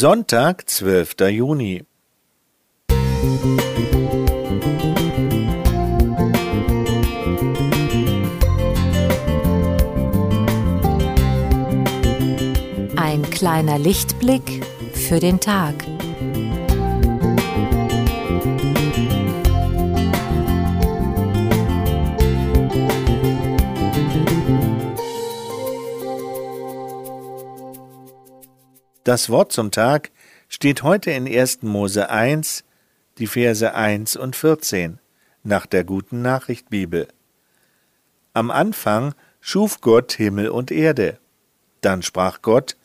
Sonntag, 12. Juni. Ein kleiner Lichtblick für den Tag. Das Wort zum Tag steht heute in 1. Mose 1, die Verse 1 und 14 nach der guten Nachricht Bibel. Am Anfang schuf Gott Himmel und Erde. Dann sprach Gott,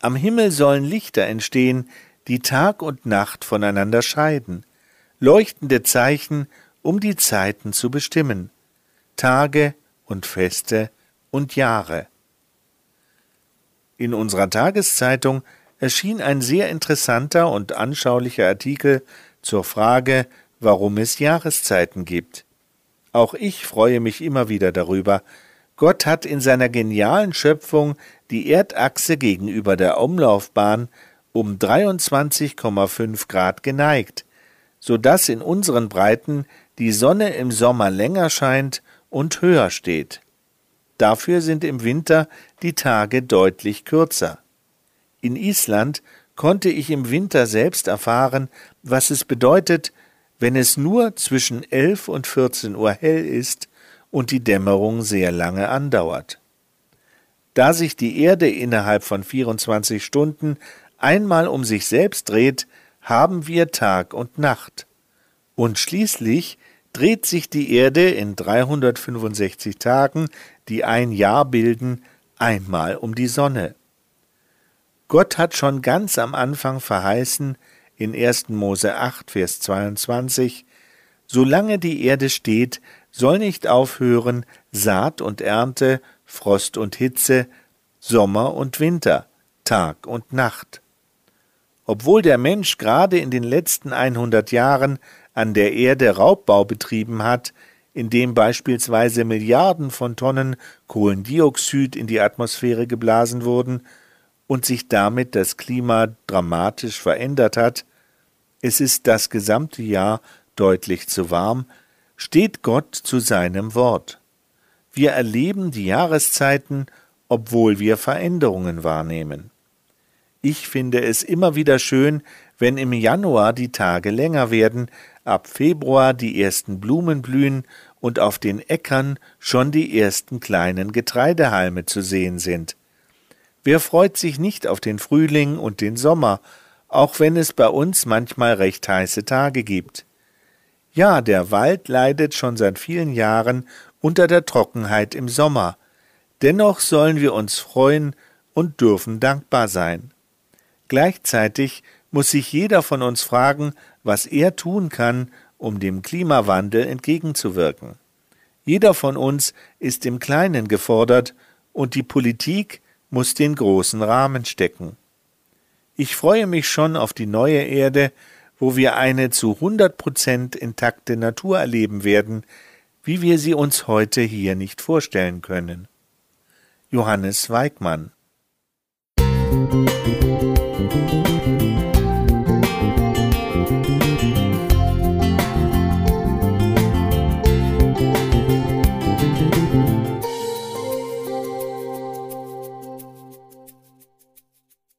Am Himmel sollen Lichter entstehen, die Tag und Nacht voneinander scheiden, leuchtende Zeichen, um die Zeiten zu bestimmen, Tage und Feste und Jahre. In unserer Tageszeitung erschien ein sehr interessanter und anschaulicher Artikel zur Frage, warum es Jahreszeiten gibt. Auch ich freue mich immer wieder darüber. Gott hat in seiner genialen Schöpfung die Erdachse gegenüber der Umlaufbahn um 23,5 Grad geneigt, so dass in unseren Breiten die Sonne im Sommer länger scheint und höher steht. Dafür sind im Winter die Tage deutlich kürzer. In Island konnte ich im Winter selbst erfahren, was es bedeutet, wenn es nur zwischen elf und vierzehn Uhr hell ist und die Dämmerung sehr lange andauert. Da sich die Erde innerhalb von 24 Stunden einmal um sich selbst dreht, haben wir Tag und Nacht. Und schließlich dreht sich die Erde in 365 Tagen, die ein Jahr bilden, einmal um die Sonne. Gott hat schon ganz am Anfang verheißen, in 1. Mose 8, Vers 22, Solange die Erde steht, soll nicht aufhören Saat und Ernte, Frost und Hitze, Sommer und Winter, Tag und Nacht. Obwohl der Mensch gerade in den letzten 100 Jahren an der Erde Raubbau betrieben hat, indem beispielsweise Milliarden von Tonnen Kohlendioxid in die Atmosphäre geblasen wurden und sich damit das Klima dramatisch verändert hat, es ist das gesamte Jahr deutlich zu warm, steht Gott zu seinem Wort. Wir erleben die Jahreszeiten, obwohl wir Veränderungen wahrnehmen. Ich finde es immer wieder schön, wenn im Januar die Tage länger werden, ab Februar die ersten Blumen blühen und auf den Äckern schon die ersten kleinen Getreidehalme zu sehen sind. Wer freut sich nicht auf den Frühling und den Sommer, auch wenn es bei uns manchmal recht heiße Tage gibt? Ja, der Wald leidet schon seit vielen Jahren unter der Trockenheit im Sommer. Dennoch sollen wir uns freuen und dürfen dankbar sein. Gleichzeitig muss sich jeder von uns fragen, was er tun kann, um dem Klimawandel entgegenzuwirken. Jeder von uns ist im Kleinen gefordert, und die Politik muss den großen Rahmen stecken. Ich freue mich schon auf die neue Erde, wo wir eine zu hundert Prozent intakte Natur erleben werden, wie wir sie uns heute hier nicht vorstellen können. Johannes Weigmann